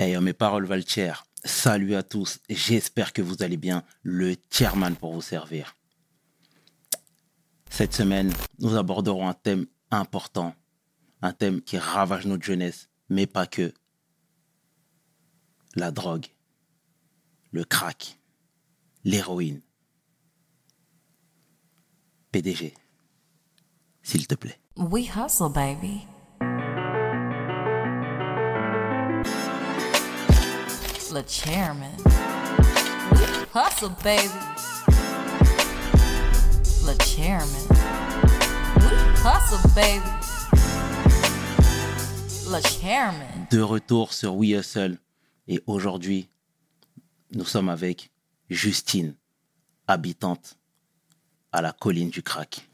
Hey, mes paroles valent cher. Salut à tous. J'espère que vous allez bien. Le chairman pour vous servir. Cette semaine, nous aborderons un thème important. Un thème qui ravage notre jeunesse, mais pas que. La drogue, le crack, l'héroïne. PDG, s'il te plaît. We hustle, baby. Le chairman. Hustle, baby. Le chairman. Hustle, baby. Le chairman. De retour sur We Hustle. Et aujourd'hui, nous sommes avec Justine, habitante à la colline du crack.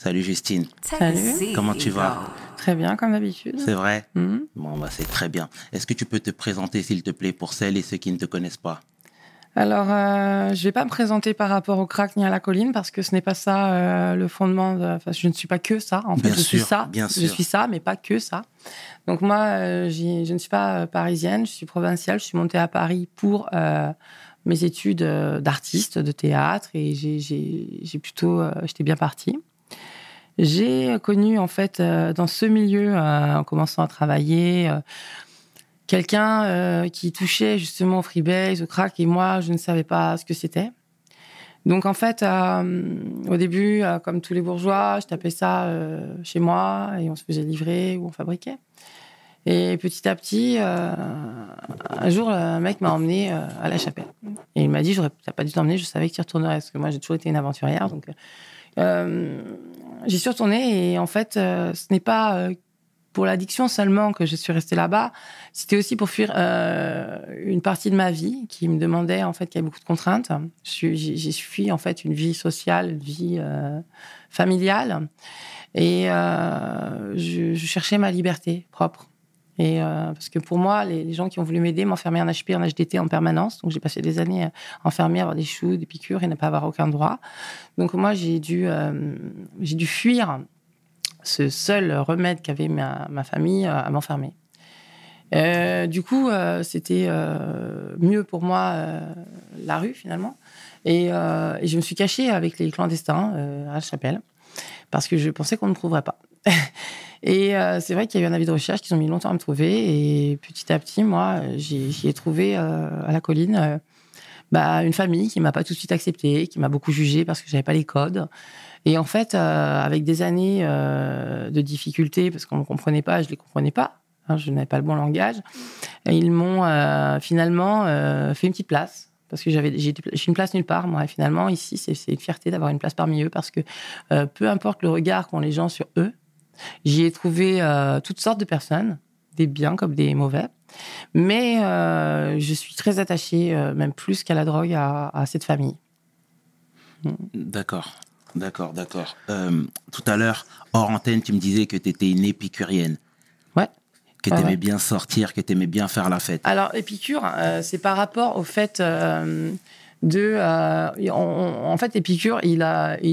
Salut Justine. Salut. Comment tu vas? Très bien, comme d'habitude. C'est vrai? Mhm. Bon, bah, c'est très bien. Est-ce que tu peux te présenter, s'il te plaît, pour celles et ceux qui ne te connaissent pas? Alors, euh, je vais pas me présenter par rapport au crack ni à la colline parce que ce n'est pas ça euh, le fondement. De... Enfin, je ne suis pas que ça. En fait, Bien je suis ça. bien Je sûr. suis ça, mais pas que ça. Donc moi, euh, je ne suis pas euh, parisienne. Je suis provinciale. Je suis montée à Paris pour euh, mes études d'artiste, de théâtre, et j'ai- j'ai j'ai plutôt, j'étais bien partie. J'ai connu en fait euh, dans ce milieu, euh, en commençant à travailler, euh, quelqu'un qui touchait justement au freebase, au crack, et moi, je ne savais pas ce que c'était. Donc en fait, au début, comme tous les bourgeois, je tapais ça chez moi et on se faisait livrer ou on fabriquait. Et petit à petit, un jour, un mec m'a emmené à la chapelle. Et il m'a dit, j'aurais pas dû t'emmener, je savais que tu retournerais, parce que moi, j'ai toujours été une aventurière. Donc, j'y suis retournée et en fait, euh, ce n'est pas euh, pour l'addiction seulement que je suis restée là-bas. C'était aussi pour fuir euh, une partie de ma vie qui me demandait en fait qu'il y avait beaucoup de contraintes. J'ai fui en fait une vie sociale, une vie euh, familiale, et euh, je cherchais ma liberté propre. Et euh, parce que pour moi, les, gens qui ont voulu m'aider m'enfermaient en HP, en HDT en permanence. Donc j'ai passé des années euh, enfermée, à avoir des choux, des piqûres et ne pas avoir aucun droit. Donc moi, j'ai dû, euh, j'ai dû fuir ce seul remède qu'avait ma, famille à m'enfermer. Du coup, c'était mieux pour moi la rue finalement. Et, et je me suis cachée avec les clandestins à la chapelle parce que je pensais qu'on ne trouverait pas. et euh, c'est vrai qu'il y a eu un avis de recherche qu'ils ont mis longtemps à me trouver. Et petit à petit, moi, j'y ai trouvé euh, à la colline euh, bah, une famille qui m'a pas tout de suite accepté, qui m'a beaucoup jugé parce que j'avais pas les codes. Et en fait, avec des années de difficultés, parce qu'on ne me comprenait pas, je les comprenais pas, hein, je n'avais pas le bon langage, ils m'ont finalement fait une petite place. Parce que j'avais, j'ai une place nulle part, moi. Finalement, ici, c'est une fierté d'avoir une place parmi eux, parce que peu importe le regard qu'ont les gens sur eux, j'y ai trouvé euh, toutes sortes de personnes, des biens comme des mauvais. Mais euh, je suis très attachée, euh, même plus qu'à la drogue, à, à cette famille. D'accord, d'accord, d'accord. Euh, tout à l'heure, hors antenne, tu me disais que tu étais une épicurienne. Ouais. Que Ouais, tu aimais ouais. bien sortir, que tu aimais bien faire la fête. Alors, Épicure, c'est par rapport au fait de. euh, on- en fait, Épicure, il,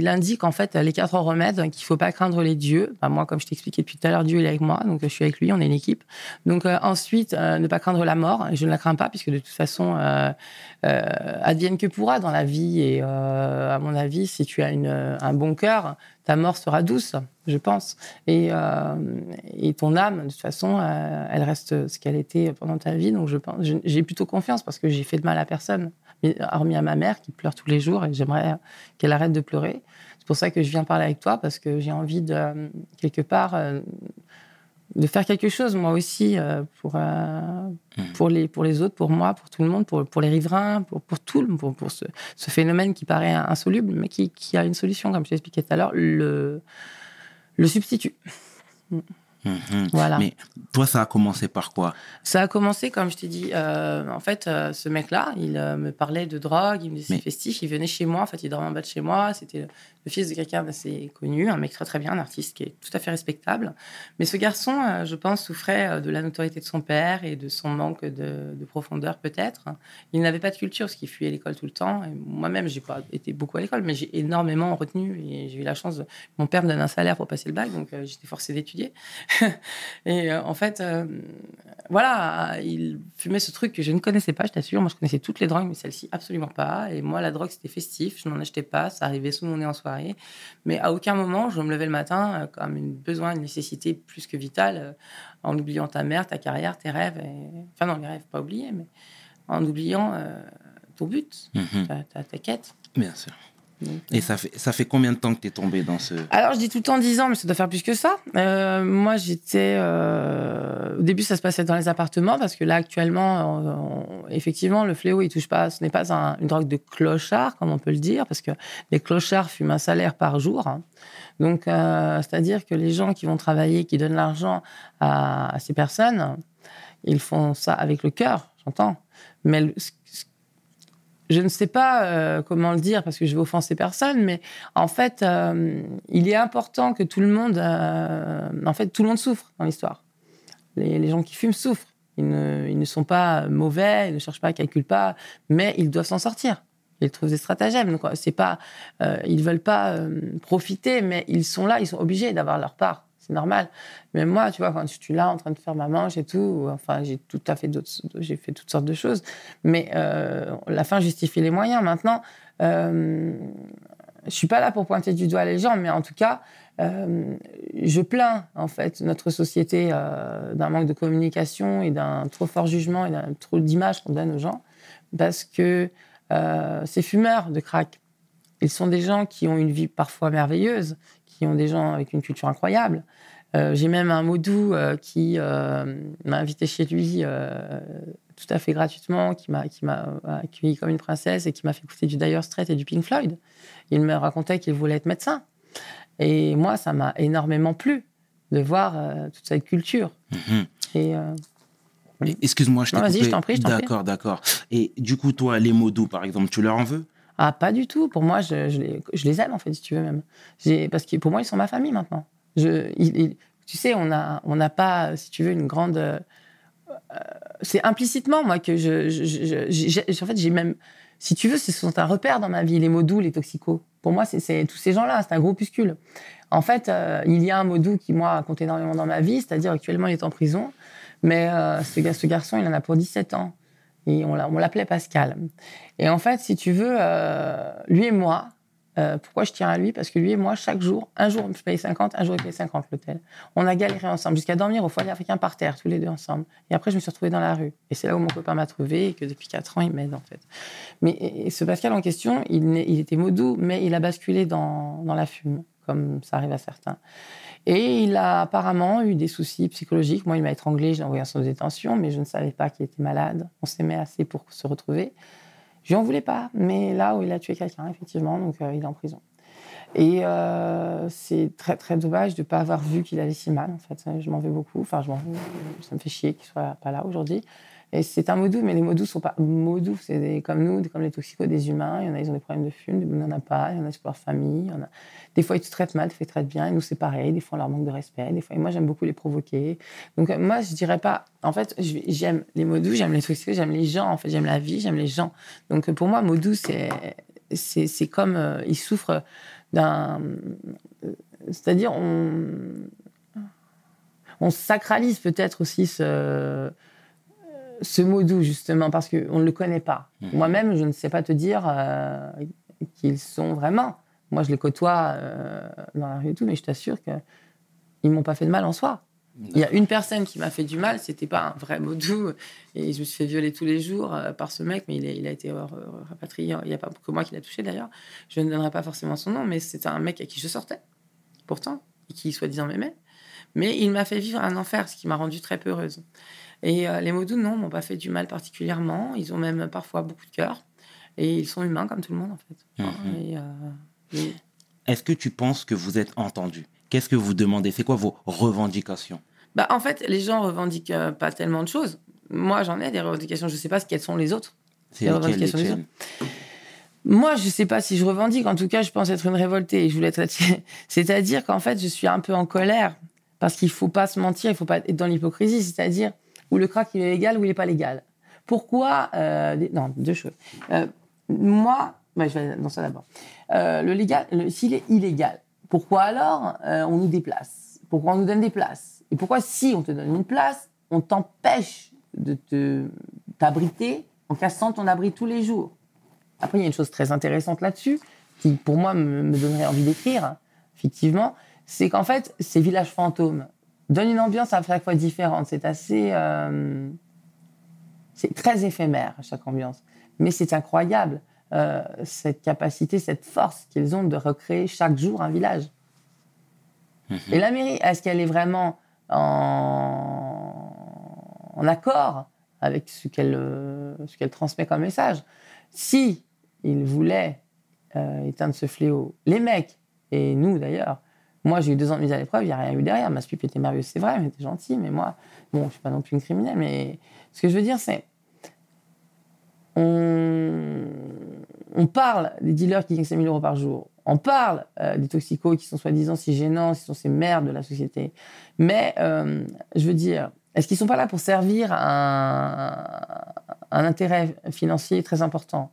indique en fait les quatre remèdes qu'il faut pas craindre les dieux. Enfin, moi, comme je t'expliquais depuis tout à l'heure, Dieu est avec moi, donc je suis avec lui, on est une équipe. Donc euh, ensuite, euh, ne pas craindre la mort. Je ne la crains pas puisque de toute façon, euh, euh, advienne que pourra dans la vie. Et euh, à mon avis, si tu as un bon cœur, ta mort sera douce, je pense. Et, euh, et ton âme, de toute façon, euh, elle reste ce qu'elle était pendant ta vie. Donc je pense, j'ai plutôt confiance parce que j'ai fait de mal à personne, hormis à ma mère qui pleure tous les jours et j'aimerais qu'elle arrête de pleurer. C'est pour ça que je viens parler avec toi parce que j'ai envie de quelque part euh, de faire quelque chose moi aussi euh, pour euh, pour les pour les autres, pour moi, pour tout le monde, pour pour les riverains, pour pour tout le pour, pour ce, ce phénomène qui paraît insoluble mais qui, qui a une solution comme je t'expliquais tout à l'heure, le le substitut. Mhm. Voilà. Mais toi, ça a commencé par quoi? Ça a commencé, comme je t'ai dit, euh, en fait, euh, ce mec-là, il euh, me parlait de drogue, il me disait Mais- c'est festif, il venait chez moi, en fait, il dormait en bas de chez moi, c'était le fils de quelqu'un d'assez connu, un mec très très bien, un artiste qui est tout à fait respectable. Mais ce garçon, je pense, souffrait de la notoriété de son père et de son manque de, de profondeur peut-être. Il n'avait pas de culture, parce qu'il fuyait l'école tout le temps. Moi-même, j'ai pas été beaucoup à l'école, mais j'ai énormément retenu et j'ai eu la chance de... Mon père me donne un salaire pour passer le bac, donc j'étais forcée d'étudier. et euh, en fait, euh, voilà, il fumait ce truc que je ne connaissais pas, je t'assure. Moi, je connaissais toutes les drogues, mais celle-ci, absolument pas. Et moi, la drogue, c'était festif. Je n'en achetais pas. Ça arrivait sous mon nez en soirée. Mais à aucun moment, je me levais le matin euh, comme une besoin, une nécessité plus que vitale, en oubliant ta mère, ta carrière, tes rêves. et- Enfin, non, les rêves, pas oubliés, mais en oubliant ton but, Mhm. ta, ta- ta quête. Bien sûr. Et ça fait, ça fait combien de temps que tu es tombé dans ce. Alors, je dis tout le temps 10 ans, mais ça doit faire plus que ça. Euh, moi, j'étais. euh, Au début, ça se passait dans les appartements, parce que là, actuellement, effectivement, le fléau, il touche pas. Ce n'est pas un- une drogue de clochard, comme on peut le dire, parce que les clochards fument un salaire par jour. hein. Donc, euh, c'est-à-dire que les gens qui vont travailler, qui donnent l'argent à, ces personnes, ils font ça avec le cœur, j'entends. Mais le- je ne sais pas euh, comment le dire parce que je vais offenser personne, mais en fait, euh, il est important que tout le monde, euh, en fait, tout le monde souffre dans l'histoire. Les, gens qui fument souffrent. Ils ne, sont pas mauvais, ils ne cherchent pas, ils calculent pas, mais ils doivent s'en sortir. Ils trouvent des stratagèmes. Donc, c'est pas, ils veulent pas profiter, mais ils sont là, ils sont obligés d'avoir leur part. C'est normal. Mais moi, tu vois, quand je suis là en train de faire ma manche et tout, enfin, j'ai tout à fait d'autres, j'ai fait toutes sortes de choses. Mais euh, la fin justifie les moyens. Maintenant, euh, je suis pas là pour pointer du doigt les gens, mais en tout cas, euh, je plains en fait notre société euh, d'un manque de communication et d'un trop fort jugement et d'un trop d'image qu'on donne aux gens, parce que ces fumeurs de crack, ils sont des gens qui ont une vie parfois merveilleuse, qui ont des gens avec une culture incroyable. Euh, J'ai même un Modou euh, qui euh, m'a invité chez lui tout à fait gratuitement, qui m'a qui m'a accueilli comme une princesse et qui m'a fait écouter du Dire Straits et du Pink Floyd. Il me racontait qu'il voulait être médecin. Et moi, ça m'a énormément plu de voir euh, toute cette culture. Euh, Et- Excuse-moi, je t'ai vas-y, t'en prie, je t'en prie. D'accord, d'accord. Et du coup, toi, les mots doux, par exemple, tu leur en veux? Ah, pas du tout. Pour moi, je, les, je les aime, en fait, si tu veux même. Parce que pour moi, ils sont ma famille maintenant. Je, tu sais, on n'a on pas, si tu veux, une grande. euh, euh, c'est implicitement, moi, que je. je- en fait, j'ai même. Si tu veux, ce sont un repère dans ma vie, les mots les toxicos. Pour moi, c'est- tous ces gens-là, c'est un groupuscule. En fait, euh, il y a un mot qui, moi, compte énormément dans ma vie, c'est-à-dire actuellement, il est en prison. Mais ce, ce garçon, il en a pour 17 ans. On l'a- on l'appelait Pascal. Et en fait, si tu veux, euh, lui et moi, euh, pourquoi je tiens à lui? Parce que lui et moi, chaque jour, un jour, je paye 50, un jour, il paye 50 l'hôtel. On a galéré ensemble jusqu'à dormir au foyer africain par terre, tous les deux ensemble. Et après, je me suis retrouvée dans la rue. Et c'est là où mon copain m'a trouvée et que depuis 4 ans, il m'aide, en fait. Mais ce Pascal en question, il, était modou, mais il a basculé dans, dans la fume, comme ça arrive à certains. Et il a apparemment eu des soucis psychologiques. Moi, il m'a étranglé, je l'ai envoyé en centre de détention, mais je ne savais pas qu'il était malade. On s'aimait assez pour se retrouver. Je lui en voulais pas, mais là où il a tué quelqu'un, effectivement, donc euh, il est en prison. Et euh, c'est très très dommage de ne pas avoir vu qu'il allait si mal. En fait, je m'en veux beaucoup. Enfin, je m'en. Ça me fait chier qu'il soit pas là aujourd'hui. C'est un mot doux, mais les mots doux sont pas mots. C'est comme nous, comme les toxicos, des humains. Ils ont des problèmes de fume, il n'y en a pas. Il y en a, pour leur famille. Des fois, ils te traitent mal, des fois, ils te traitent bien. Et nous, c'est pareil. Des fois, on leur manque de respect. Des fois, et moi, j'aime beaucoup les provoquer. Donc, euh, moi, je dirais pas. En fait, j'aime les mots j'aime les toxicos, j'aime les gens. En fait, j'aime la vie, j'aime les gens. Donc, pour moi, mots doux, c'est c'est c'est comme euh, ils souffrent d'un. euh, C'est-à-dire, on on sacralise peut-être aussi ce, ce mot doux, justement, parce qu'on ne le connaît pas. Mhm. Moi-même, je ne sais pas te dire euh, qu'ils sont vraiment. Moi, je les côtoie euh, dans la rue et tout, mais je t'assure qu'ils ne m'ont pas fait de mal en soi. Il y a une personne qui m'a fait du mal, c'était pas un vrai mot doux, et je me suis fait violer tous les jours euh, par ce mec, mais il a, il a été rapatrié, il n'y a pas que moi qui l'a touché d'ailleurs. Je ne donnerai pas forcément son nom, mais c'était un mec à qui je sortais, pourtant, et qui soi-disant m'aimait. Mais il m'a fait vivre un enfer, ce qui m'a rendue très peureuse. Et euh, les doux, non, m'ont pas fait du mal particulièrement. Ils ont même parfois beaucoup de cœur. Et ils sont humains comme tout le monde, en fait. Mhm. Et, euh, et- Est-ce que tu penses que vous êtes entendu? Qu'est-ce que vous demandez? C'est quoi vos revendications? Bah, en fait, les gens revendiquent euh, pas tellement de choses. Moi, j'en ai des revendications. Je sais pas ce quelles sont les autres. C'est Les revendications des lesquelles Moi, je sais pas si je revendique. En tout cas, je pense être une révoltée. Et je voulais être. C'est-à-dire qu'en fait, je suis un peu en colère parce qu'il faut pas se mentir. Il faut pas être dans l'hypocrisie. C'est-à-dire où le crack il est légal ou il est pas légal. Pourquoi euh, Non, deux choses. Euh, moi, ouais, je vais dans ça d'abord. Euh, le légal, s'il est illégal, pourquoi alors on nous déplace? Pourquoi on nous donne des places? Et Et pourquoi, si on te donne une place, on t'empêche de te t'abriter en cassant ton abri tous les jours? Après, il y a une chose très intéressante là-dessus, qui pour moi me, me donnerait envie d'écrire, hein, effectivement, c'est qu'en fait, ces villages fantômes donnent une ambiance à chaque fois différente. C'est assez. euh, c'est très éphémère, chaque ambiance. Mais c'est incroyable, euh, cette capacité, cette force qu'ils ont de recréer chaque jour un village. Et la mairie, est-ce qu'elle est vraiment en, en accord avec ce qu'elle euh, ce qu'elle transmet comme message? Si ils voulaient éteindre ce fléau, les mecs, et nous d'ailleurs, moi j'ai eu deux ans de mise à l'épreuve, il n'y a rien eu derrière. Ma sup était merveilleuse, c'est vrai, mais était gentil, mais moi, bon, je ne suis pas non plus une criminelle, mais ce que je veux dire, c'est. On, parle des dealers qui gagnent 5 000 euros par jour. On parle euh, des toxicos qui sont soi-disant si gênants, qui sont ces merdes de la société. Mais, euh, je veux dire, est-ce qu'ils sont pas là pour servir un intérêt financier très important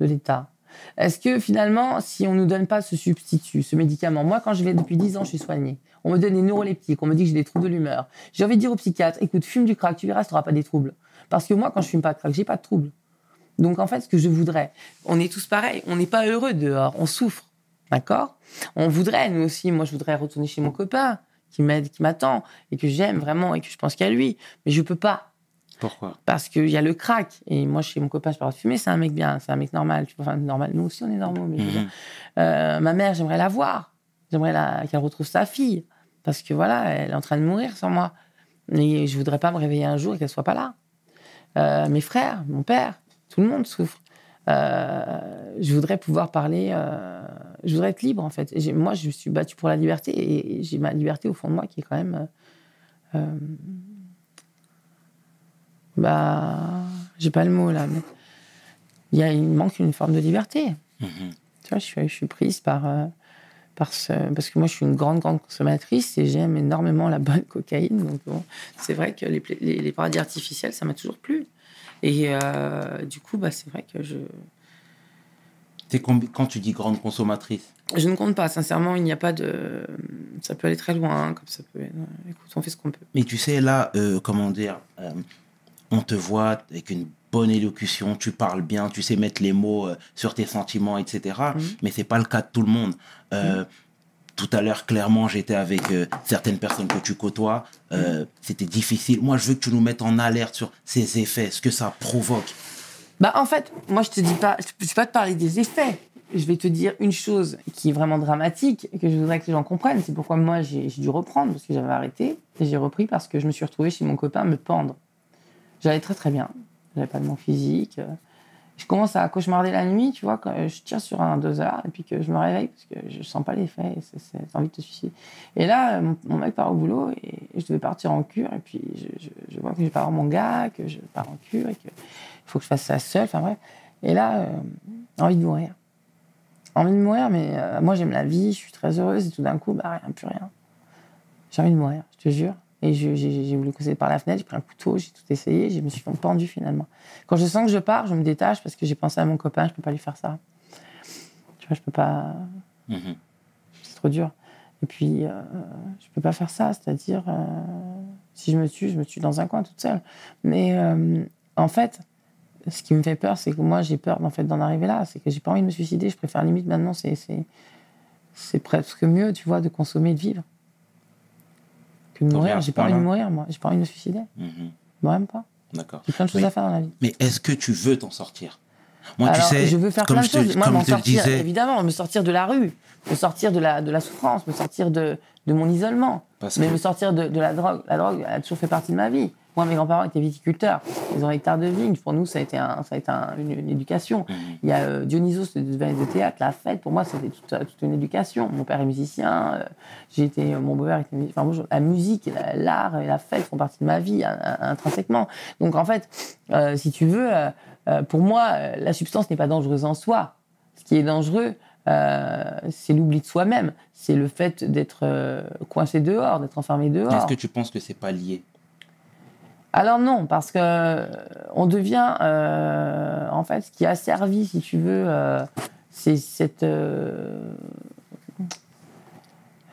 de l'État? Est-ce que finalement, si on ne nous donne pas ce substitut, ce médicament, moi quand je vais depuis 10 ans, je suis soignée, on me donne des neuroleptiques, on me dit que j'ai des troubles de l'humeur, j'ai envie de dire au psychiatre, écoute, fume du crack, tu verras, tu n'auras pas des troubles. Parce que moi, quand je fume pas de crack, j'ai pas de troubles. Donc en fait, ce que je voudrais, on est tous pareils, on n'est pas heureux dehors, on souffre, d'accord? On voudrait, nous aussi, moi je voudrais retourner chez mon copain qui m'aide, qui m'attend et que j'aime vraiment et que je pense qu'à lui, mais je peux pas Pourquoi? Parce qu'il y a le crack et moi chez mon copain je parle de fumer, c'est un mec bien, c'est un mec normal, tu enfin normal, nous aussi on est normaux, mais Mhm. euh, ma mère j'aimerais la voir, j'aimerais la- qu'elle retrouve sa fille parce que voilà, elle est en train de mourir sans moi et je voudrais pas me réveiller un jour et qu'elle soit pas là. Euh, mes frères, mon père, tout le monde souffre. Euh, je voudrais pouvoir parler, euh, je voudrais être libre en fait. Et moi, je me suis battue pour la liberté et, j'ai ma liberté au fond de moi qui est quand même. euh, bah, j'ai pas le mot là, mais il, y a, il manque une forme de liberté. Mhm. Tu vois, je suis, je suis prise par, euh, par ce, parce que moi, je suis une grande, grande consommatrice et j'aime énormément la bonne cocaïne. Donc, bon, c'est vrai que les, les, les paradis artificiels, ça m'a toujours plu. Et euh, du coup, bah, c'est vrai que je, T'es Quand tu dis grande consommatrice, je ne compte pas. Sincèrement, il n'y a pas de. Ça peut aller très loin, comme ça peut. Écoute, on fait ce qu'on peut. mais tu sais, là, euh, comment dire, euh, on te voit avec une bonne élocution, tu parles bien, tu sais mettre les mots euh, sur tes sentiments, etc. Mhm. Mais c'est pas le cas de tout le monde. Euh, Tout à l'heure, clairement, j'étais avec euh, certaines personnes que tu côtoies. Euh, C'était difficile. Moi, je veux que tu nous mettes en alerte sur ces effets, ce que ça provoque. Bah, en fait, moi, je te dis pas, je ne vais pas te parler des effets. Je vais te dire une chose qui est vraiment dramatique et que je voudrais que les gens comprennent. C'est pourquoi moi, j'ai dû reprendre parce que j'avais arrêté. J'ai repris parce que je me suis retrouvée chez mon copain me pendre. J'allais très très bien. J'avais pas de manque physique. Je commence à cauchemarder la nuit, tu vois, quand je tire sur un doseur et puis que je me réveille parce que je sens pas l'effet. et c'est- envie de te suicider. Et là, mon, mon mec part au boulot et, je devais partir en cure. Et puis je, vois que je pars mon gars, que je pars en cure et que il faut que je fasse ça seul. Enfin bref. Et là, euh, envie de mourir. Envie de mourir, mais euh, moi j'aime la vie, je suis très heureuse et tout d'un coup, bah rien, plus rien. J'ai envie de mourir, je te jure. Et j'ai voulu causer par la fenêtre, j'ai pris un couteau, j'ai tout essayé, je me suis pendu finalement. Quand je sens que je pars, je me détache parce que j'ai pensé à mon copain, je peux pas lui faire ça. Tu vois, je peux pas. Mhm. C'est trop dur. Et puis, euh, je peux pas faire ça. C'est-à-dire, euh, si je me tue, je me tue dans un coin toute seule. Mais euh, en fait, ce qui me fait peur, c'est que moi, j'ai peur en fait, d'en arriver là. C'est que j'ai pas envie de me suicider. Je préfère limite maintenant, c'est, presque mieux, tu vois, de consommer de vivre. Que de mourir. J'ai pas envie de mourir, moi. J'ai pas envie de me suicider. Moi, même pas. D'accord. J'ai plein de choses à faire dans la vie. Mais est-ce que tu veux t'en sortir? Moi, Alors, tu sais, je veux faire comme plein de choses. Moi, m'en sortir, disais, évidemment, me sortir de la rue, me sortir de la, de la souffrance, me sortir de, de mon isolement, parce mais que me sortir de, de la drogue. La drogue elle a toujours fait partie de ma vie. Moi, mes grands-parents étaient viticulteurs. Ils ont un hectare de vignes. Pour nous, ça a été, un, ça a été un- une, une éducation. Mhm. Il y a euh, Dionysos de, de théâtre, la fête. Pour moi, c'était toute, toute une éducation. Mon père est musicien. euh, été, mon beau-père était musicien. Enfin, moi, la musique, la- l'art et la fête font partie de ma vie in- in- intrinsèquement. Donc, en fait, euh, si tu veux, euh, euh, pour moi, la substance n'est pas dangereuse en soi. Ce qui est dangereux, euh, c'est l'oubli de soi-même. C'est le fait d'être euh, coincé dehors, d'être enfermé dehors. est-ce que tu penses que c'est pas lié? Alors non, parce que euh, on devient, euh, en fait, ce qui a servi, si tu veux, euh, c'est cette. euh,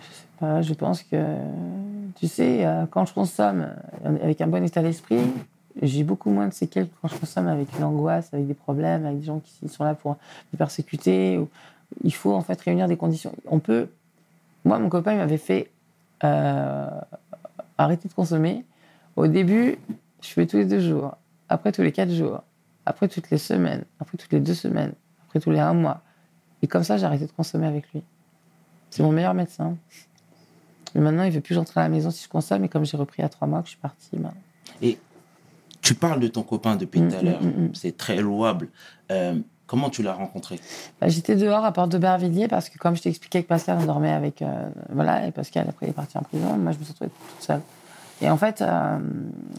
je sais pas, je pense que tu sais, quand je consomme avec un bon état d'esprit, j'ai beaucoup moins de séquelles que quand je consomme avec une angoisse, avec des problèmes, avec des gens qui sont là pour me persécuter. Il faut en fait réunir des conditions. On peut. Moi, mon copain m'avait fait arrêter de consommer. Au début, je fais tous les deux jours, après tous les quatre jours, après toutes les semaines, après toutes les deux semaines, après tous les un mois. Et comme ça, j'ai arrêté de consommer avec lui. C'est mon meilleur médecin. Mais maintenant, il veut plus que j'entre à la maison si je consomme. Et comme j'ai repris a trois mois que je suis partie, ben, Et tu parles de ton copain depuis Mm, tout à l'heure. mm, mm. C'est très louable. Euh, comment tu l'as rencontré? Bah, j'étais dehors à Porte de Bervilliers parce que, comme je t'ai expliqué que Pascal, on dormait avec. euh, voilà, et Pascal, après, il est parti en prison. Moi, je me suis retrouvée toute seule. Et en fait, euh,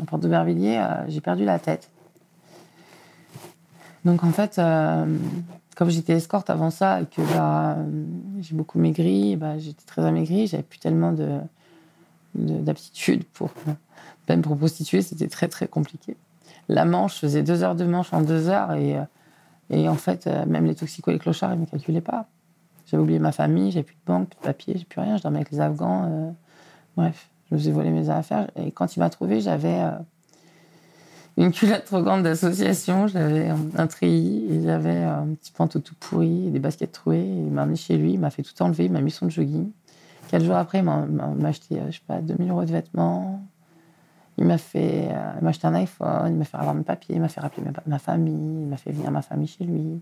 à Porte de Bervilliers, euh, j'ai perdu la tête. Donc, en fait, euh, comme j'étais escorte avant ça et que bah, euh, j'ai beaucoup maigri, bah, j'étais très amaigrie, j'avais plus tellement de de- d'aptitude pour même pour prostituer, c'était très très compliqué. La manche, je faisais deux heures de manche en deux heures et, euh, et en fait, même les toxicos et les clochards, ils ne me calculaient pas. J'avais oublié ma famille, j'avais plus de banque, plus de papier, j'ai plus rien, je dormais avec les Afghans. bref, je me faisais voler mes affaires. Et quand il m'a trouvé, j'avais euh, une culotte trop grande d'association, j'avais un, treillis, et j'avais euh, un petit pantalon tout pourri, et des baskets trouées. Il m'a amené chez lui, il m'a fait tout enlever, il m'a mis son jogging. Quatre jours après, il m'a acheté, euh, je sais pas, 2000 euros de vêtements. Il m'a fait m'a acheté un iPhone, il m'a fait avoir mes papiers, il m'a fait rappeler ma famille, il m'a fait venir ma famille chez lui.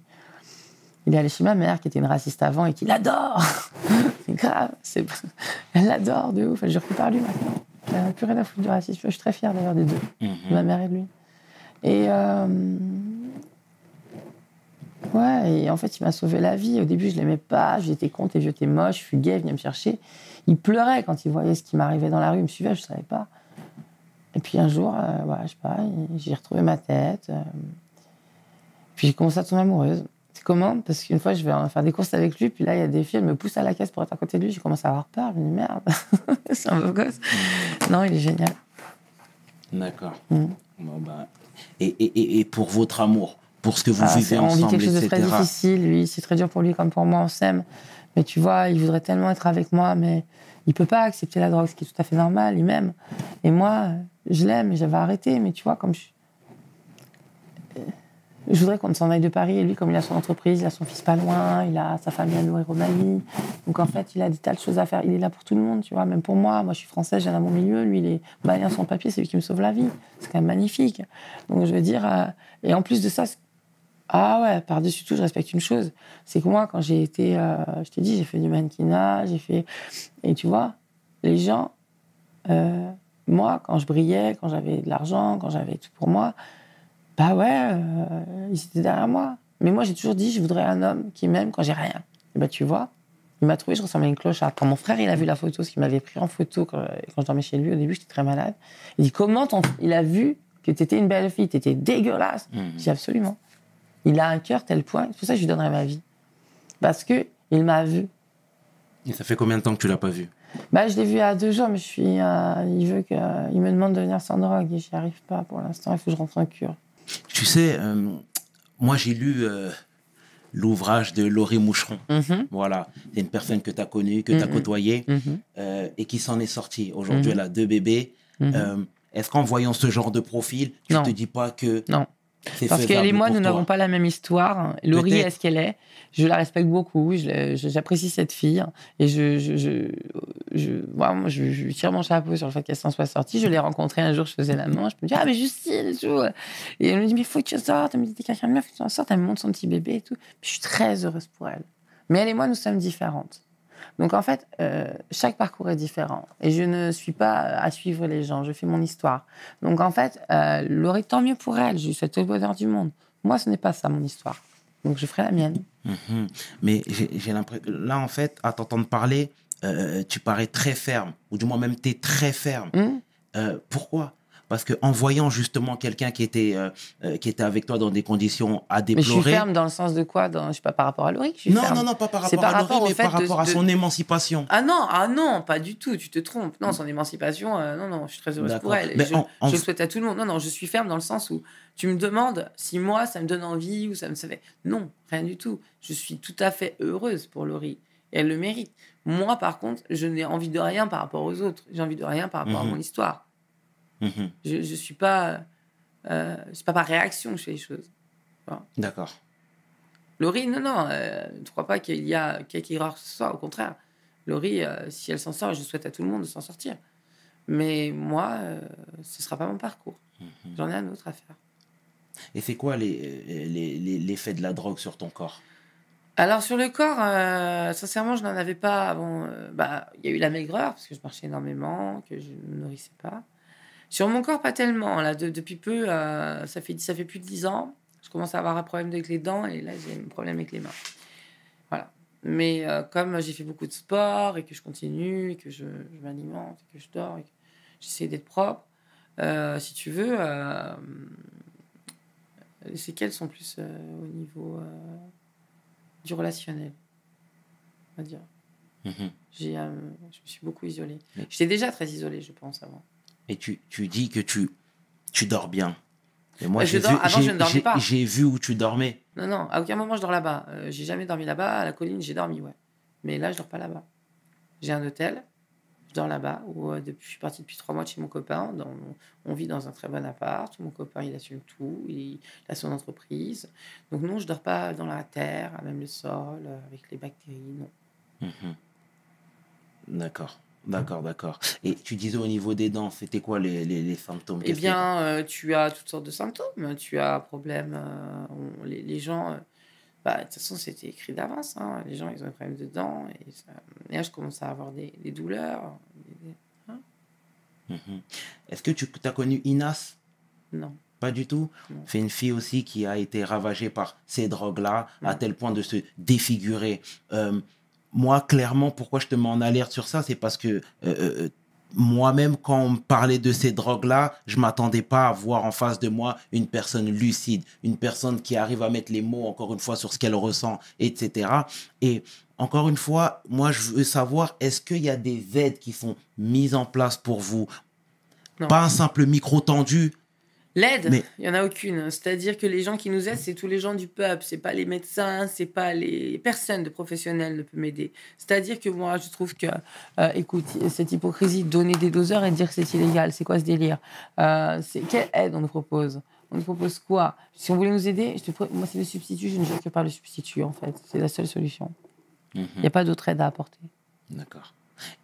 Il est allé chez ma mère, qui était une raciste avant et qui l'adore. c'est grave. c'est- Elle l'adore de ouf. Elle jure plus par lui maintenant. Elle n'a plus rien à foutre du racisme. Je suis très fière d'ailleurs des deux, de ma mère et de lui. Et euh, ouais, et en fait, il m'a sauvé la vie. Au début, je l'aimais pas. J'étais con, t'es vieux, t'es moche, je suis gay, il venait me chercher. Il pleurait quand il voyait ce qui m'arrivait dans la rue. Il me suivait, je savais pas. Et puis un jour, euh, voilà, je sais pas, j'ai retrouvé ma tête. euh, puis j'ai commencé à tomber amoureuse. C'est comment Parce qu'une fois, je vais faire des courses avec lui, puis là, il y a des filles, elles me poussent à la caisse pour être à côté de lui. J'ai commencé à avoir peur. Je me dis, merde, c'est un beau gosse. Non, il est génial. D'accord. Mm. Bon, bah, et, et, et- pour votre amour, pour ce que vous Ah, vivez c'est- on vit ensemble, quelque chose de etc. très difficile. Lui, c'est très dur pour lui comme pour moi, on s'aime. Mais tu vois, il voudrait tellement être avec moi, mais il peut pas accepter la drogue, ce qui est tout à fait normal. Il m'aime. Et moi, je l'aime et j'avais arrêté. Mais tu vois, comme je. Je voudrais qu'on s'en aille de Paris. Et lui, comme il a son entreprise, il a son fils pas loin, il a sa famille à nourrir au Mali. Donc en fait, il a des tas de choses à faire. Il est là pour tout le monde, tu vois, même pour moi. Moi, je suis française, viens dans mon milieu. Lui, il est malien sans papier, c'est lui qui me sauve la vie. C'est quand même magnifique. Donc je veux dire. euh, Et en plus de ça, ah ouais, par-dessus tout, je respecte une chose. C'est que moi, quand j'ai été, euh, je t'ai dit, j'ai fait du mannequinat, j'ai fait. Et tu vois, les gens, euh, moi, quand je brillais, quand j'avais de l'argent, quand j'avais tout pour moi, bah ouais, euh, ils étaient derrière moi. Mais moi, j'ai toujours dit, je voudrais un homme qui m'aime quand j'ai rien. Et bah, tu vois, il m'a trouvé, je ressemblais à une cloche. Quand mon frère, il a vu la photo, ce qu'il m'avait pris en photo quand, quand je dormais chez lui, au début, j'étais très malade. Il dit, comment il a vu que tu étais une belle fille, tu étais dégueulasse. Mhm. J'ai absolument. Il a un cœur tel point, c'est pour ça que je lui donnerai ma vie. Parce que il m'a vu. Et ça fait combien de temps que tu l'as pas vu? Bah, je l'ai vu il y a deux jours, mais je suis, euh, il veut que, il me demande de venir sans drogue et j'y arrive pas pour l'instant. Il faut que je rentre en cure. Tu sais, euh, moi j'ai lu euh, l'ouvrage de Laurie Moucheron. Voilà, c'est une personne que tu as connue, que tu as Mhm. côtoyée Mhm. euh, et qui s'en est sortie. Aujourd'hui, Mhm. elle a deux bébés. Mhm. Est-ce qu'en voyant ce genre de profil, tu Non. te dis pas que Non. Parce qu'elle et moi, nous n'avons pas la même histoire. Laurie est ce qu'elle est. Je la respecte beaucoup. J'apprécie cette fille. Et je, je, je, je, moi, je, tire mon chapeau sur le fait qu'elle s'en soit sortie. Je l'ai rencontrée un jour, je faisais la manche. Je me dis, ah, mais Justine, et tout. Et elle me dit, mais il faut que tu sortes. Elle me dit, t'es quelqu'un de meuf, faut que tu en sortes. Elle me montre son petit bébé et tout. Je suis très heureuse pour elle. Mais elle et moi, nous sommes différentes. Donc en fait, euh, chaque parcours est différent. Et je ne suis pas à suivre les gens. Je fais mon histoire. Donc en fait, euh, Laurie, tant mieux pour elle. Je lui souhaite tout le bonheur du monde. Moi, ce n'est pas ça mon histoire. Donc je ferai la mienne. Mhm. Mais j'ai l'impression. Là, en fait, à t'entendre parler, euh, tu parais très ferme. Ou du moins, même, tu es très ferme. Euh, pourquoi? Parce que en voyant justement quelqu'un qui, était euh, euh, qui était avec toi dans des conditions à Mais je suis déplorer. ferme dans le sens de quoi dans, Je sais pas par rapport à Laurie que je suis non, ferme. non, non, pas par rapport par à Laurie, mais fait par de- rapport à de- son émancipation. Ah non, ah non, pas du tout. Tu te trompes. Non, son émancipation, euh, non, non, je suis très heureuse pour elle. Mais je, en- en- je le souhaite à tout le monde. Non, non, je suis ferme dans le sens où tu me demandes si moi, ça me donne envie ou ça me ça fait. Non, rien du tout. Je suis tout à fait heureuse pour Laurie. Et elle le mérite. Moi, par contre, je n'ai envie de rien par rapport aux autres. J'ai envie de rien par rapport à Mhm. mon histoire. Mhm. Je ne suis pas. Euh, c'est pas par réaction que je fais les choses. D'accord. Laurie, non, non, euh, ne crois pas qu'il y a quelque erreur que ce soit. Au contraire, Laurie, euh, si elle s'en sort, je souhaite à tout le monde de s'en sortir. Mais moi, euh, ce ne sera pas mon parcours. Mhm. J'en ai un autre à faire. Et c'est quoi les- les- les- l'effet de la drogue sur ton corps? Alors, sur le corps, sincèrement, je n'en avais pas euh, bah, Il y a eu la maigreur, parce que je marchais énormément, que je ne me nourrissais pas. Sur mon corps, pas tellement. Là, de- depuis peu, euh, ça, fait, ça fait plus de 10 ans. Je commence à avoir un problème avec les dents et là, j'ai un problème avec les mains. Voilà. Mais euh, comme j'ai fait beaucoup de sport et que je continue, et que je, je m'alimente, et que je dors, et que j'essaie d'être propre, euh, si tu veux, les séquelles sont plus au niveau du relationnel, on va dire. Mhm. J'ai, je me suis beaucoup isolée. J'étais déjà très isolée, je pense, avant. Et tu, tu dis que tu, tu dors bien. Et moi, Euh, je dors- vu, avant, je ne dormais pas. J'ai vu où tu dormais. Non, non, à aucun moment je dors là-bas. Euh, j'ai jamais dormi là-bas. À la colline, j'ai dormi, ouais. Mais là, je dors pas là-bas. J'ai un hôtel, je dors là-bas. Où, euh, depuis, je suis partie depuis trois mois de chez mon copain. Dans, on vit dans un très bon appart. Mon copain, il assume tout. Il, a son entreprise. Donc, non, je dors pas dans la terre, même le sol, euh, avec les bactéries. Non. Mhm. D'accord, d'accord, d'accord. Et tu disais au niveau des dents, c'était quoi les, les, les symptômes? Eh bien, euh, tu as toutes sortes de symptômes. Tu as problème. euh, on- les, les gens. euh, bah, de toute façon, c'était écrit d'avance. hein. Les gens, ils ont des problèmes de dents. Et, ça- et là, je commence à avoir des, des douleurs. que- Mhm. Est-ce que tu as connu Inas? Non. Pas du tout? C'est une fille aussi qui a été ravagée par ces drogues-là, à tel point de se défigurer. Euh, moi, clairement, pourquoi je te mets en alerte sur ça, c'est parce que euh, euh, moi-même, quand on me parlait de ces drogues-là, je m'attendais pas à voir en face de moi une personne lucide, une personne qui arrive à mettre les mots, encore une fois, sur ce qu'elle ressent, etc. Et encore une fois, moi, je veux savoir, est-ce qu'il y a des aides qui sont mises en place pour vous? Non. Pas un simple micro tendu, L'aide, Mais- il y en a aucune. C'est-à-dire que les gens qui nous aident, c'est tous les gens du peuple. C'est pas les médecins, c'est pas les personnes de professionnels ne peut m'aider. C'est-à-dire que moi, je trouve que, euh, écoute, cette hypocrisie de donner des doseurs et de dire que c'est illégal, c'est quoi ce délire? Euh, C'est quelle aide on nous propose? On nous propose quoi? Si on voulait nous aider, je te pr- moi c'est le substitut. Je ne jure que par le substitut en fait. C'est la seule solution. Mhm. Il n'y a pas d'autre aide à apporter. D'accord.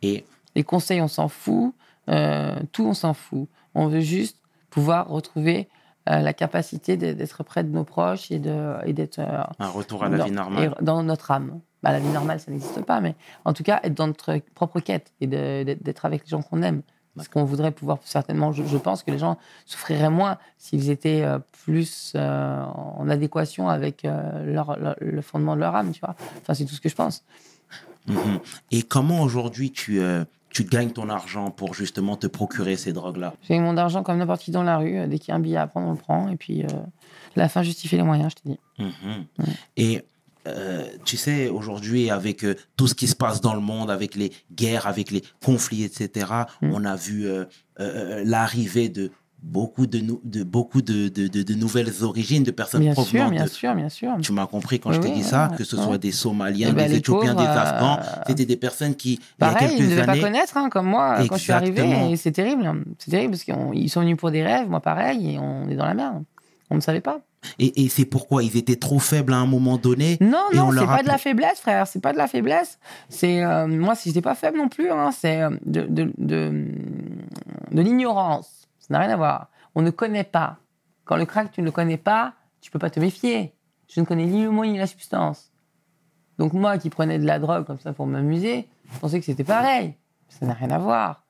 Et Les conseils, on s'en fout. Euh, tout, on s'en fout. On veut juste pouvoir retrouver euh, la capacité d'être près de nos proches et d'être euh, un retour à la dans, vie normale. dans notre âme. Bah, la vie normale, ça n'existe pas, mais en tout cas, être dans notre propre quête et d'être avec les gens qu'on aime. Parce qu'on voudrait pouvoir certainement, je, je pense que les gens souffriraient moins s'ils étaient euh, plus en adéquation avec leur- leur- le fondement de leur âme, tu vois. Enfin, c'est tout ce que je pense. Mhm. Et comment aujourd'hui tu, tu gagnes ton argent pour justement te procurer ces drogues-là J'ai mon argent comme n'importe qui dans la rue. Dès qu'il y a un billet à prendre, on le prend. Et puis, euh, la fin justifie les moyens, je te dis. Mhm. Et euh, tu sais, aujourd'hui, avec euh, tout ce qui se passe dans le monde, avec les guerres, avec les conflits, etc., Mm. on a vu l'arrivée de beaucoup de, nou- de, beaucoup de, de, de- nouvelles origines, de personnes Bien sûr, provenant bien de... sûr, bien sûr. Tu m'as compris quand Oui, je t'ai dit ça, oui, que ce oui. soit des Somaliens, Eh ben, des les Éthiopiens, pauvres, des Afghans, euh, c'était des personnes qui, il y Pareil, a ils ne devaient pas connaître, hein, comme moi, quand je suis arrivée. Exactement. C'est terrible. C'est terrible parce qu'ils sont venus pour des rêves, moi pareil, et on est dans la merde. On ne savait pas. et, et c'est pourquoi ils étaient trop faibles à un moment donné. Non, Et non, c'est pas a- de la faiblesse, frère. C'est pas de la faiblesse. C'est euh, moi, si j'étais pas faible non plus, hein, c'est euh, de, de, de, de l'ignorance. Ça n'a rien à voir. On ne connaît pas. Quand le crack, tu ne le connais pas, tu peux pas te méfier. Je ne connais ni le mot ni la substance. Donc moi, qui prenais de la drogue comme ça pour m'amuser, je pensais que c'était pareil. Ça n'a rien à voir.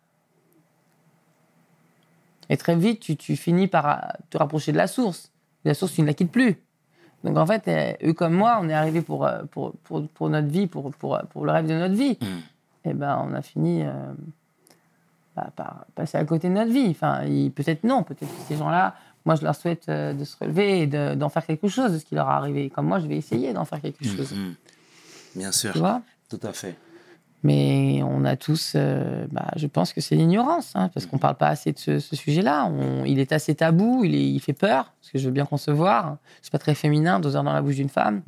Et très vite, tu, tu finis par euh, te rapprocher de la source. La source, tu ne la quittes plus. Donc en fait, euh, eux comme moi, on est arrivés pour, euh, pour, pour, pour notre vie, pour, pour, pour le rêve de notre vie. Mm. Et ben, on a fini euh, bah, par passer à côté de notre vie. Enfin, peut-être non, peut-être que ces gens-là, moi, je leur souhaite euh, de se relever et de- d'en faire quelque chose de ce qui leur est arrivé. Comme moi, je vais essayer d'en faire quelque chose. Mhm. Bien sûr, Tu vois? Tout à fait. Mais on a tous, euh, bah, je pense que c'est l'ignorance, hein, parce qu'on parle pas assez de ce, ce sujet-là. Il est assez tabou, il, est- il fait peur, parce que je veux bien concevoir. C'est pas très féminin, deux heures dans la bouche d'une femme.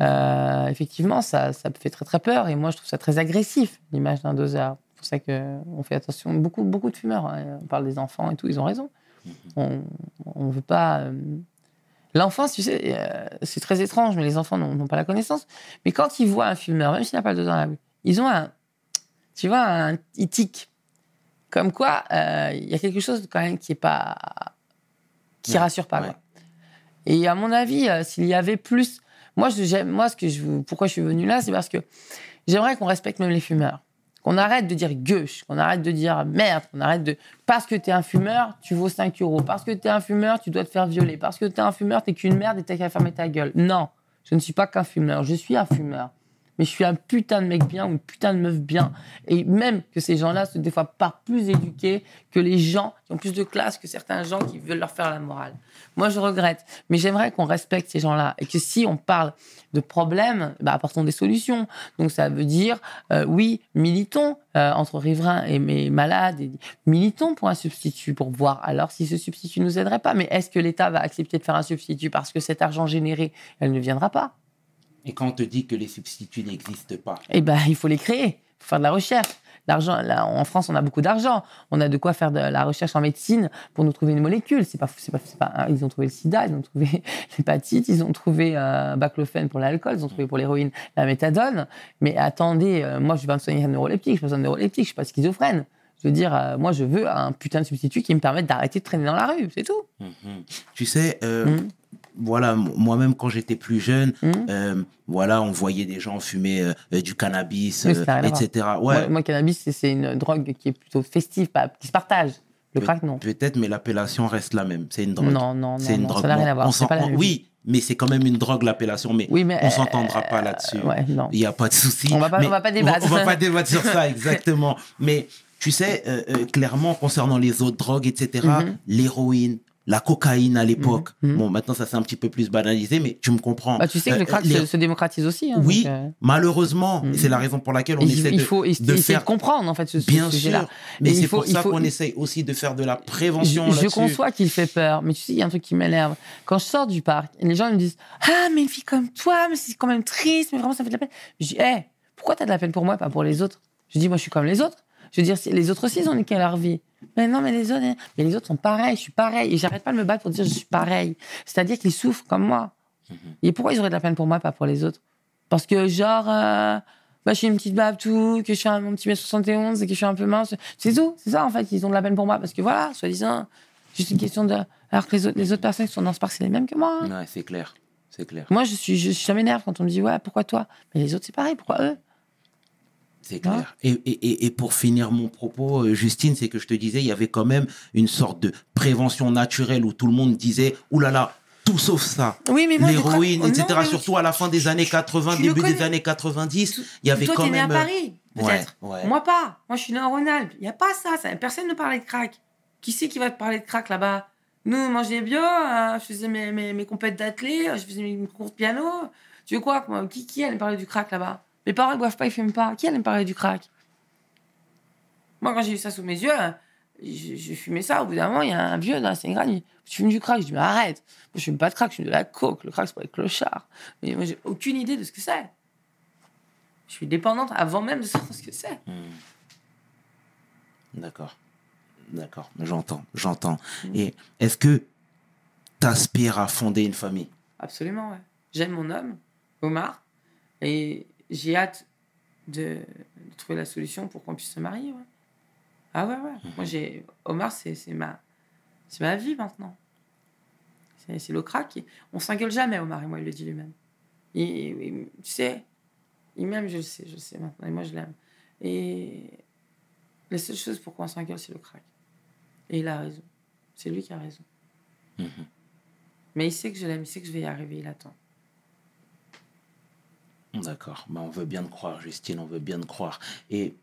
euh, effectivement, ça, ça me fait très très peur. Et moi, je trouve ça très agressif, l'image d'un doseur. C'est pour ça qu'on fait attention. Beaucoup, beaucoup de fumeurs, hein, on parle des enfants et tout, ils ont raison. On ne veut pas. euh, L'enfance, tu sais, euh, c'est très étrange, mais les enfants n'ont pas la connaissance. Mais quand ils voient un fumeur, même s'il n'a pas le dos dans la rue, ils ont un. Tu vois, un, ils tiquent. Comme quoi, euh, il y a quelque chose quand même qui est pas. qui Ouais, rassure pas. ouais. quoi. Et à mon avis, euh, s'il y avait plus. Moi, je, moi ce que je, pourquoi je suis venu là, c'est parce que j'aimerais qu'on respecte même les fumeurs. Qu'on arrête de dire gueuche, qu'on arrête de dire merde, qu'on arrête de. Parce que t'es un fumeur, tu vaux 5 euros. Parce que t'es un fumeur, tu dois te faire violer. Parce que t'es un fumeur, t'es qu'une merde et t'as qu'à fermer ta gueule. Non, je ne suis pas qu'un fumeur, je suis un fumeur. Mais je suis un putain de mec bien ou une putain de meuf bien. Et même que ces gens-là sont des fois pas plus éduqués que les gens qui ont plus de classe que certains gens qui veulent leur faire la morale. Moi, je regrette. Mais j'aimerais qu'on respecte ces gens-là. Et que si on parle de problèmes, bah, apportons des solutions. Donc, ça veut dire, euh, oui, militons euh, entre riverains et mes malades. Et militons pour un substitut pour voir alors si ce substitut nous aiderait pas. Mais est-ce que l'État va accepter de faire un substitut parce que cet argent généré, elle ne viendra pas? Et quand on te dit que les substituts n'existent pas, eh ben, il faut les créer. Il faut faire de la recherche. L'argent, là, en France, on a beaucoup d'argent. On a de quoi faire de la recherche en médecine pour nous trouver une molécule. C'est pas, c'est pas, c'est pas, ils ont trouvé le sida, ils ont trouvé l'hépatite, ils ont trouvé euh, baclofène pour l'alcool, ils ont trouvé pour l'héroïne la méthadone. Mais attendez, euh, moi, je vais me soigner un neuroleptique, je pas besoin de neuroleptique, je suis pas schizophrène. Je veux dire, euh, moi, je veux un putain de substitut qui me permette d'arrêter de traîner dans la rue, c'est tout. Mhm. tu sais, euh, Mhm. Voilà, moi-même quand j'étais plus jeune, Mhm. euh, voilà, on voyait des gens fumer euh, euh, du cannabis, Oui, euh, etc. Ouais, Moi, moi, cannabis, c'est- une drogue qui est plutôt festive, pas, qui se partage. Le crack, non. peut-être, mais l'appellation reste la même. C'est une drogue. Non, non, non, c'est une non, drogue. ça n'a rien à voir. on pas la même oui, mais c'est quand même une drogue l'appellation. Mais Oui, mais on s'entendra pas là-dessus. Ouais. Il n'y a pas de souci. On va pas- on va pas débattre. On va, pas débattre sur ça, exactement. Mais tu sais, euh, euh, clairement, concernant les autres drogues, etc., Mhm. l'héroïne, la cocaïne à l'époque, Mhm, mhm. bon, maintenant ça s'est un petit peu plus banalisé, mais tu me comprends. Bah, tu sais que Euh, le crack les- se, se démocratise aussi. hein, Oui, donc, euh, malheureusement, Mhm. c'est la raison pour laquelle on il, essaie il de, faut faire. comprendre en fait ce, ce Bien sujet-là. sûr, mais c'est pour ça faut- qu'on essaye aussi de faire de la prévention Je, conçois qu'il fait peur, mais tu sais, il y a un truc qui m'énerve. Quand je sors du parc, les gens ils me disent Ah, mais une fille comme toi, mais c'est quand même triste, mais vraiment ça fait de la peine. Je dis Hé, pourquoi t'as de la peine pour moi, pas pour les autres? Je dis Moi, je suis comme les autres. Je veux dire, les autres aussi, ils ont niqué leur vie. Mais non, mais les autres, hein, mais les autres sont pareils, je suis pareil. Et j'arrête pas de me battre pour dire je suis pareil. C'est-à-dire qu'ils souffrent comme moi. Mhm. Et pourquoi ils auraient de la peine pour moi, pas pour les autres? Parce que, genre, euh, bah, je suis une petite babtou, que je suis un mon petit mètre 71 et que je suis un peu mince. C'est tout. C'est ça, en fait. Ils ont de la peine pour moi. Parce que, voilà, soi-disant, juste une question de. Alors que les autres, les autres personnes qui sont dans ce parc, c'est les mêmes que moi. hein. Ouais, c'est clair, c'est clair. Moi, je suis, je, ça m'énerve quand on me dit, ouais, pourquoi toi? Mais les autres, c'est pareil. Pourquoi eux? C'est clair. Et, et, et- et pour finir mon propos, euh, Justine, c'est que je te disais, il y avait quand même une sorte de prévention naturelle où tout le monde disait, oulala, tout sauf ça. Oui, mais moi, L'héroïne, non, etc. mais Surtout à la fin des années 80, tu le début des années 90, il y avait Toi, quand t'es né même. à Paris, Ouais, peut-être. ouais. Moi, pas. Moi, je suis né en Rhône-Alpes. Il n'y a pas ça, ça. Personne ne parlait de crack. Qui c'est qui va te parler de crack là-bas? Nous, on mangeait bio, euh, je faisais mes, mes, mes compètes d'athlé, je faisais mes cours de piano. Tu veux quoi? Qui, qui allait parler du crack là-bas? Mes parents ne boivent pas, ils fument pas. Qui allait me parler du crack? Moi, quand j'ai eu ça sous mes yeux, euh, je, je fumais ça. Au bout d'un moment, il y a un vieux dans la Sénégal, il dit Tu fumes du crack? Je dis Mais arrête Moi, je fume pas de crack, je fume de la coke. Le crack, c'est pour les clochards. Mais moi, j'ai aucune idée de ce que c'est. Je suis dépendante avant même de savoir ce que c'est. Hmm. D'accord. D'accord. J'entends, j'entends. Et est-ce que tu aspires à fonder une famille? Absolument, ouais. J'aime mon homme, Omar, et j'ai hâte de, de trouver la solution pour qu'on puisse se marier. Ouais. Ah ouais, ouais. Moi, j'ai Omar, c'est ma, ma vie maintenant. C'est le crack. On s'engueule jamais, Omar, et moi, il le dit lui-même. Tu sais, il m'aime, je le sais, je le sais maintenant, et moi, je l'aime. Et la seule chose pourquoi on s'engueule, c'est le crack. Et il a raison. C'est lui qui a raison. Mhm. Mais il sait que je l'aime, il sait que je vais y arriver, il attend. D'accord. Bah, on veut bien te croire, Justine, on veut bien te croire. Et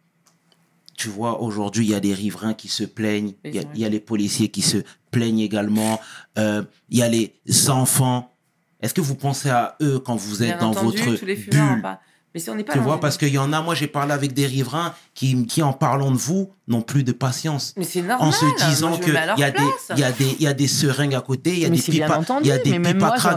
tu vois, aujourd'hui, il y a des riverains qui se plaignent, il y, a- y les policiers qui se plaignent également, euh, il y a les enfants. Est-ce que vous pensez à eux quand vous êtes Bien dans entendu, votre tous les fumeurs, bulle? Mais si on n'est pas Tu vois, parce qu'il y en a, moi j'ai parlé avec des riverains qui, qui en parlant de vous, n'ont plus de patience. Mais c'est normal. En se disant qu'il y, a des- y, a des- il y a des seringues à côté, il y a Mais des il y a des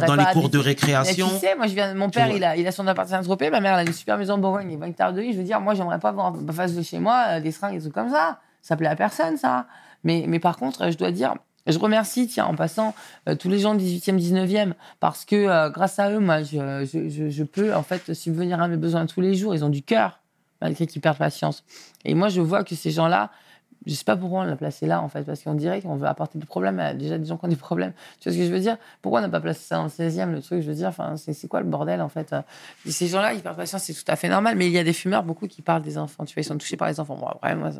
dans les cours de récréation. Mais tu sais, moi, je viens, mon père, il a, il a son appartement à Saint-Tropez, ma mère, elle a une super maison en Bourgogne, il est 20 hectares de vie. Je veux dire, moi, j'aimerais pas voir en face de chez moi euh, des seringues et des trucs comme ça. Ça plaît à personne, ça. Mais, mais par contre, je dois dire, je remercie, tiens, en passant, euh, tous les gens du 18e, 19e, parce que euh, grâce à eux, moi, je, peux, en fait, subvenir à mes besoins tous les jours. Ils ont du cœur, malgré qu'ils perdent patience. Et moi, je vois que ces gens-là, je sais pas pourquoi on l'a placé là, en fait, parce qu'on dirait qu'on veut apporter des problèmes à déjà des gens qui ont des problèmes. Tu vois ce que je veux dire? Pourquoi on n'a pas placé ça dans le 16e, le truc? Je veux dire, enfin, c'est quoi le bordel, en fait? Ces gens-là, ils perdent patience, c'est tout à fait normal, mais il y a des fumeurs, beaucoup qui parlent des enfants. Tu vois, ils sont touchés par les enfants. Moi,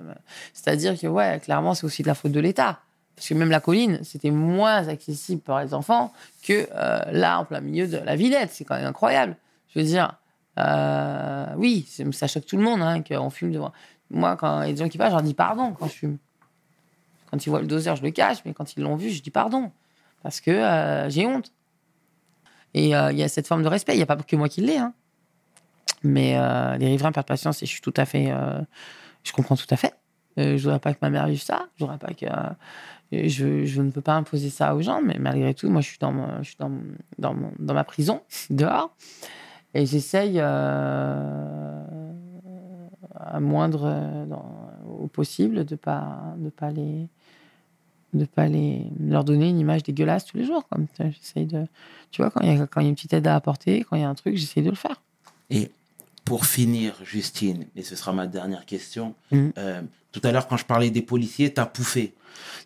c'est-à-dire que, ouais, clairement, c'est aussi de la faute de l'État. Parce que même la colline, c'était moins accessible pour les enfants que euh, là, en plein milieu de la Villette. C'est quand même incroyable. Je veux dire, euh, oui, ça choque tout le monde hein, qu'on fume devant. Moi, quand il y a des gens qui passent, je leur dis pardon quand je fume. Quand ils voient le doseur, je le cache, mais quand ils l'ont vu, je dis pardon. Parce que euh, j'ai honte. Et il y a cette forme de respect. Il n'y a pas que moi qui l'ai. Hein. Mais les riverains perdent patience et je suis tout à fait. je comprends tout à fait. Euh, je voudrais pas que ma mère vive ça. Je voudrais pas que. euh, je, je ne peux pas imposer ça aux gens, mais malgré tout, moi, je suis dans, je suis dans, dans, dans ma prison, dehors. Et j'essaye, euh, à moindre, au possible, de pas, de pas les, de pas les, leur donner une image dégueulasse tous les jours. Comme de, tu vois, quand il y a, y a une petite aide à apporter, quand il y a un truc, j'essaye de le faire. Pour finir, Justine, et ce sera ma dernière question, Mhm. euh, tout à l'heure quand je parlais des policiers, t'as pouffé.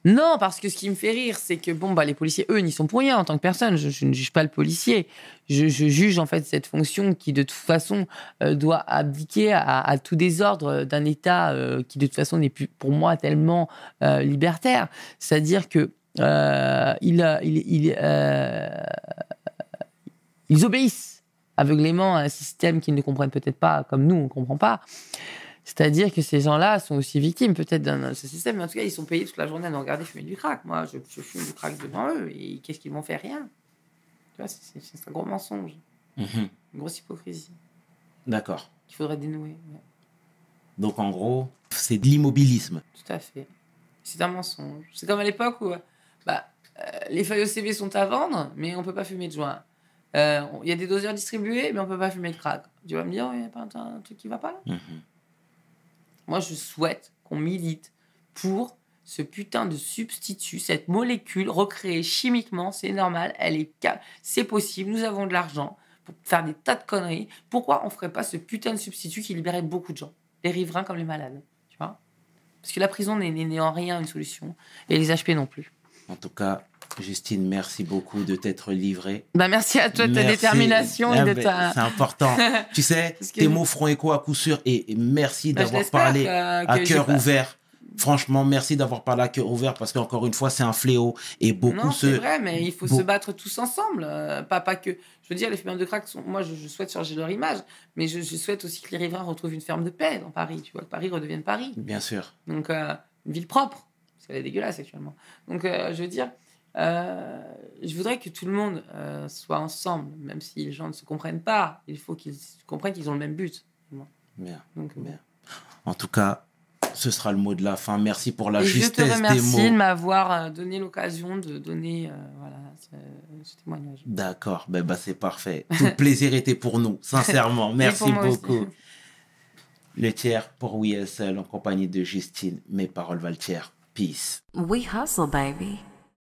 Non, parce que ce qui me fait rire, c'est que bon, bah, les policiers, eux, n'y sont pour rien en tant que personne. Je, je ne juge pas le policier. Je, je juge en fait cette fonction qui, de toute façon, euh, doit abdiquer à, à tout désordre d'un État euh, qui, de toute façon, n'est plus pour moi tellement euh, libertaire. C'est-à-dire que euh, il, il, il, euh, ils obéissent aveuglément à un système qu'ils ne comprennent peut-être pas, comme nous, on ne comprend pas. C'est-à-dire que ces gens-là sont aussi victimes peut-être d'un de ce système, mais en tout cas, ils sont payés toute la journée à nous regarder fumer du crack. Moi, je, je fume du crack devant eux, et qu'est-ce qu'ils vont faire Rien. Tu vois, c'est- un gros mensonge, Mhm. une grosse hypocrisie D'accord. qu'il faudrait dénouer. ouais. Donc en gros, c'est de l'immobilisme. Tout à fait. C'est un mensonge. C'est comme à l'époque où bah, euh, les feuilles au CV sont à vendre, mais on peut pas fumer de joint. Euh, Il y a des doseurs distribués, mais on peut pas fumer de crack. Tu vas me dire, il n'y a pas un, un truc qui va pas là? Mhm. Moi, je souhaite qu'on milite pour ce putain de substitut, cette molécule recréée chimiquement, c'est normal, elle est c'est possible, nous avons de l'argent pour faire des tas de conneries. Pourquoi on ferait pas ce putain de substitut qui libérait beaucoup de gens, les riverains comme les malades, tu vois? Parce que la prison n'est en rien une solution et les HP non plus. En tout cas, Justine, merci beaucoup de t'être livrée. Bah merci à toi de ta Merci. détermination Ah et de ben, ta. C'est important. tu sais, que- tes mots feront écho à coup sûr. Et, et merci Bah, d'avoir parlé que- à que cœur ouvert. Franchement, merci d'avoir parlé à cœur ouvert parce qu'encore une fois, c'est un fléau. Et beaucoup Non, se. c'est vrai, mais il faut se battre tous ensemble. euh, pas, pas que. Je veux dire, les fumeurs de crack, sont, moi, je, je souhaite changer leur image, mais je, je souhaite aussi que les riverains retrouvent une ferme de paix dans Paris. Tu vois, que Paris redevienne Paris. Bien sûr. Donc, euh, une ville propre. Parce qu'elle est dégueulasse actuellement. Donc, euh, je veux dire, euh, je voudrais que tout le monde euh, soit ensemble, même si les gens ne se comprennent pas. Il faut qu'ils comprennent qu'ils ont le même but. Bien, Donc, euh, bien. En tout cas, ce sera le mot de la fin. Merci pour la Et je te justesse des remercie de mots. m'avoir donné l'occasion de donner euh, voilà, ce, ce témoignage. D'accord, ben, ben, c'est parfait. Tout le plaisir était pour nous, sincèrement. Merci moi aussi. beaucoup. Le tiers pour We Hustle en compagnie de Justine. Mes paroles valent tiers. Peace. We hustle, baby.